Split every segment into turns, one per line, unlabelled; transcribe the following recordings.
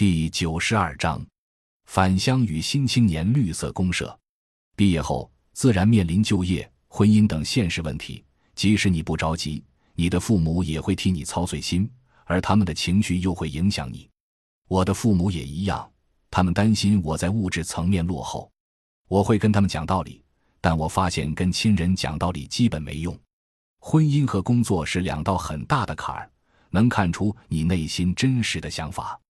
第九十二章，返乡与新青年绿色公社。毕业后自然面临就业、婚姻等现实问题。即使你不着急，你的父母也会替你操碎心，而他们的情绪又会影响你。我的父母也一样，他们担心我在物质层面落后。我会跟他们讲道理，但我发现跟亲人讲道理基本没用。婚姻和工作是两道很大的坎儿，能看出你内心真实的想法。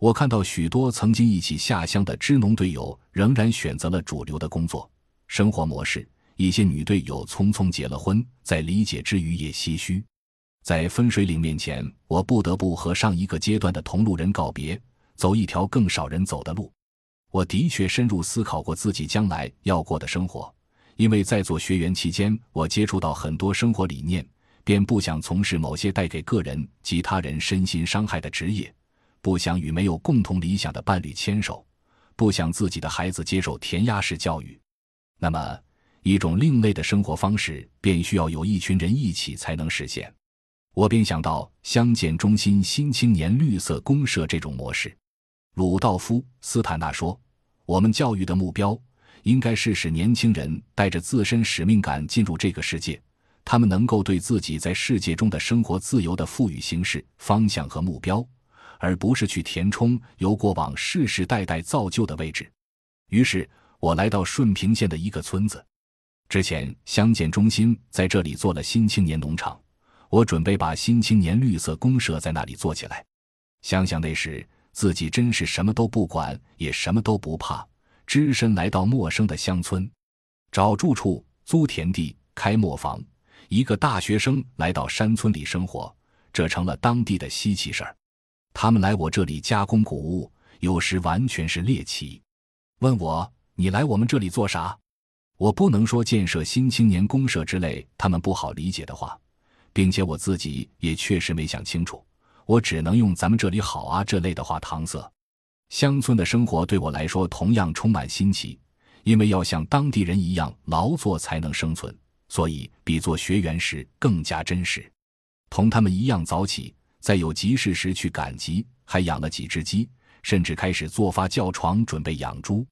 我看到许多曾经一起下乡的支农队友，仍然选择了主流的工作生活模式。一些女队友匆匆结了婚，在理解之余也唏嘘。在分水岭面前，我不得不和上一个阶段的同路人告别，走一条更少人走的路。我的确深入思考过自己将来要过的生活，因为在做学员期间，我接触到很多生活理念，便不想从事某些带给个人及他人身心伤害的职业。不想与没有共同理想的伴侣牵手，不想自己的孩子接受填鸭式教育，那么一种另类的生活方式便需要有一群人一起才能实现。我便想到乡建中心新青年绿色公社这种模式。鲁道夫·斯坦纳说：“我们教育的目标应该是使年轻人带着自身使命感进入这个世界，他们能够对自己在世界中的生活自由的赋予形式、方向和目标。”而不是去填充由过往世世代代造就的位置。于是我来到顺平县的一个村子，之前乡建中心在这里做了新青年农场，我准备把新青年绿色公社在那里做起来。想想那时自己真是什么都不管，也什么都不怕，只身来到陌生的乡村，找住处、租田地、开磨坊。一个大学生来到山村里生活，这成了当地的稀奇事儿。他们来我这里加工谷物，有时完全是猎奇，问我你来我们这里做啥？我不能说建设新青年公社之类他们不好理解的话，并且我自己也确实没想清楚，我只能用咱们这里好啊这类的话搪塞。乡村的生活对我来说同样充满新奇，因为要像当地人一样劳作才能生存，所以比做学员时更加真实。同他们一样早起。在有急事时去赶集，还养了几只鸡，甚至开始做发酵床，准备养猪。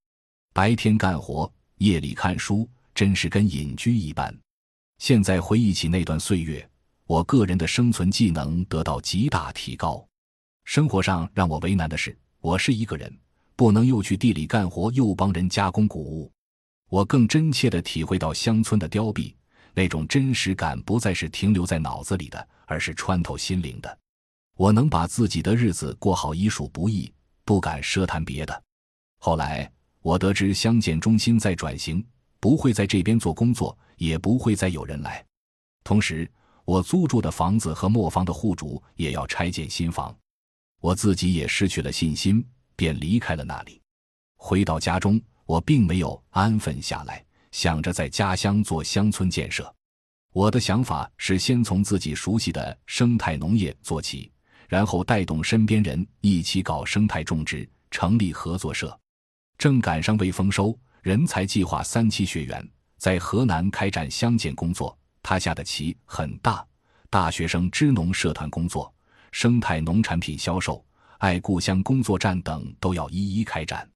白天干活，夜里看书，真是跟隐居一般。现在回忆起那段岁月，我个人的生存技能得到极大提高。生活上让我为难的是，我是一个人，不能又去地里干活，又帮人加工谷物。我更真切地体会到乡村的凋敝，那种真实感不再是停留在脑子里的，而是穿透心灵的。我能把自己的日子过好已属不易，不敢奢谈别的。后来我得知乡建中心在转型，不会在这边做工作，也不会再有人来。同时，我租住的房子和磨坊的户主也要拆建新房，我自己也失去了信心，便离开了那里。回到家中，我并没有安分下来，想着在家乡做乡村建设。我的想法是先从自己熟悉的生态农业做起。然后带动身边人一起搞生态种植，成立合作社。正赶上未丰收人才计划三期学员在河南开展乡建工作，他下的棋很大。大学生支农社团工作、生态农产品销售、爱故乡工作站等都要一一开展。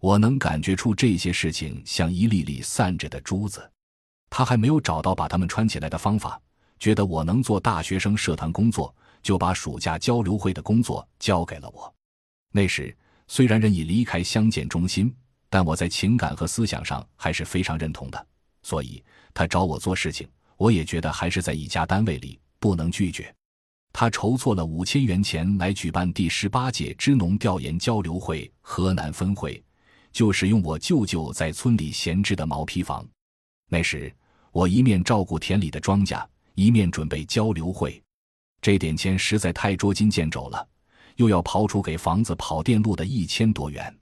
我能感觉出这些事情像一粒粒散着的珠子，他还没有找到把它们穿起来的方法，觉得我能做大学生社团工作。就把暑假交流会的工作交给了我。那时虽然人已离开乡建中心，但我在情感和思想上还是非常认同的。所以他找我做事情，我也觉得还是在一家单位里不能拒绝。他筹措了五千元钱来举办第十八届支农调研交流会河南分会，就使用我舅舅在村里闲置的毛坯房。那时我一面照顾田里的庄稼，一面准备交流会。这点钱实在太捉襟见肘了，又要刨出给房子跑电路的一千多元。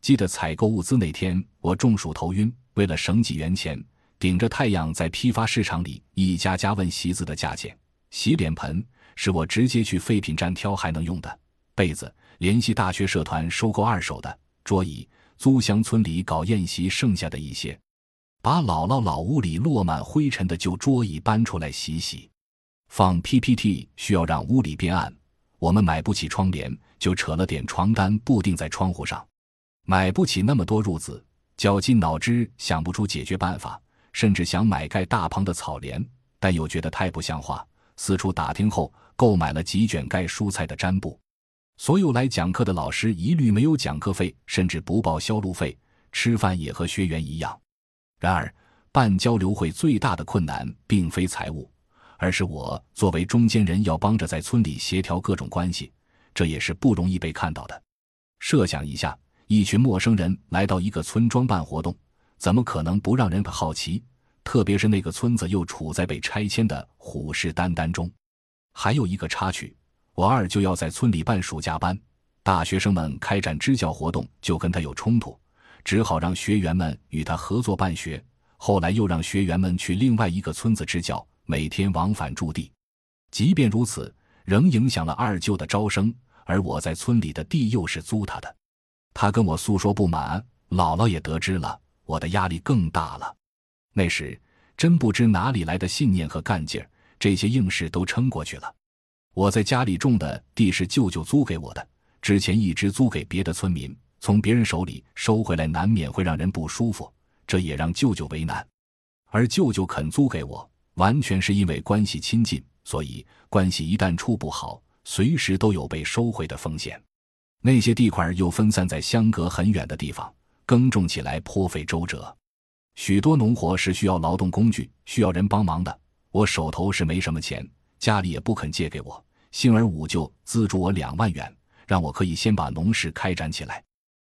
记得采购物资那天，我中暑头晕，为了省几元钱，顶着太阳在批发市场里一家家问席子的价钱。洗脸盆是我直接去废品站挑还能用的，被子联系大学社团收购二手的，桌椅租乡村里搞宴席剩下的一些，把姥姥老屋里落满灰尘的旧桌椅搬出来洗洗。放 PPT 需要让屋里变暗，我们买不起窗帘，就扯了点床单布钉在窗户上。买不起那么多褥子，绞尽脑汁想不出解决办法，甚至想买盖大棚的草帘，但又觉得太不像话。四处打听后，购买了几卷盖蔬菜的毡布。所有来讲课的老师一律没有讲课费，甚至不报销路费，吃饭也和学员一样。然而，办交流会最大的困难并非财务，而是我作为中间人要帮着在村里协调各种关系，这也是不容易被看到的。设想一下，一群陌生人来到一个村庄办活动，怎么可能不让人好奇？特别是那个村子又处在被拆迁的虎视眈眈中。还有一个插曲，我二舅要在村里办暑假班，大学生们开展支教活动就跟他有冲突，只好让学员们与他合作办学。后来又让学员们去另外一个村子支教，每天往返驻地。即便如此，仍影响了二舅的招生。而我在村里的地又是租他的，他跟我诉说不满，姥姥也得知了，我的压力更大了。那时真不知哪里来的信念和干劲儿，这些硬事都撑过去了。我在家里种的地是舅舅租给我的，之前一直租给别的村民，从别人手里收回来，难免会让人不舒服。这也让舅舅为难，而舅舅肯租给我，完全是因为关系亲近，所以关系一旦处不好，随时都有被收回的风险。那些地块又分散在相隔很远的地方，耕种起来颇费周折，许多农活是需要劳动工具，需要人帮忙的。我手头是没什么钱，家里也不肯借给我，幸而五舅资助我两万元，让我可以先把农事开展起来。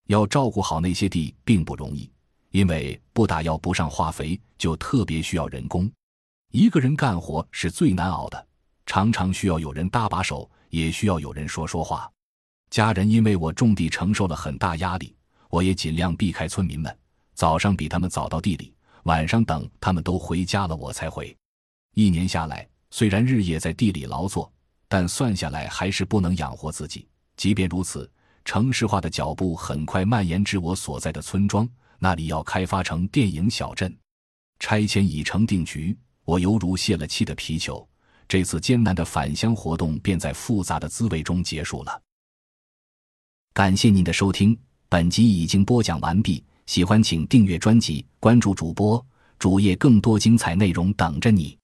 要照顾好那些地并不容易。因为不打药不上化肥，就特别需要人工。一个人干活是最难熬的，常常需要有人搭把手，也需要有人说说话。家人因为我种地承受了很大压力，我也尽量避开村民们。早上比他们早到地里，晚上等他们都回家了我才回。一年下来，虽然日夜在地里劳作，但算下来还是不能养活自己。即便如此，城市化的脚步很快蔓延至我所在的村庄。那里要开发成电影小镇，拆迁已成定局。我犹如泄了气的皮球，这次艰难的返乡活动便在复杂的滋味中结束了。感谢您的收听，本集已经播讲完毕。喜欢请订阅专辑，关注主播主页，更多精彩内容等着你。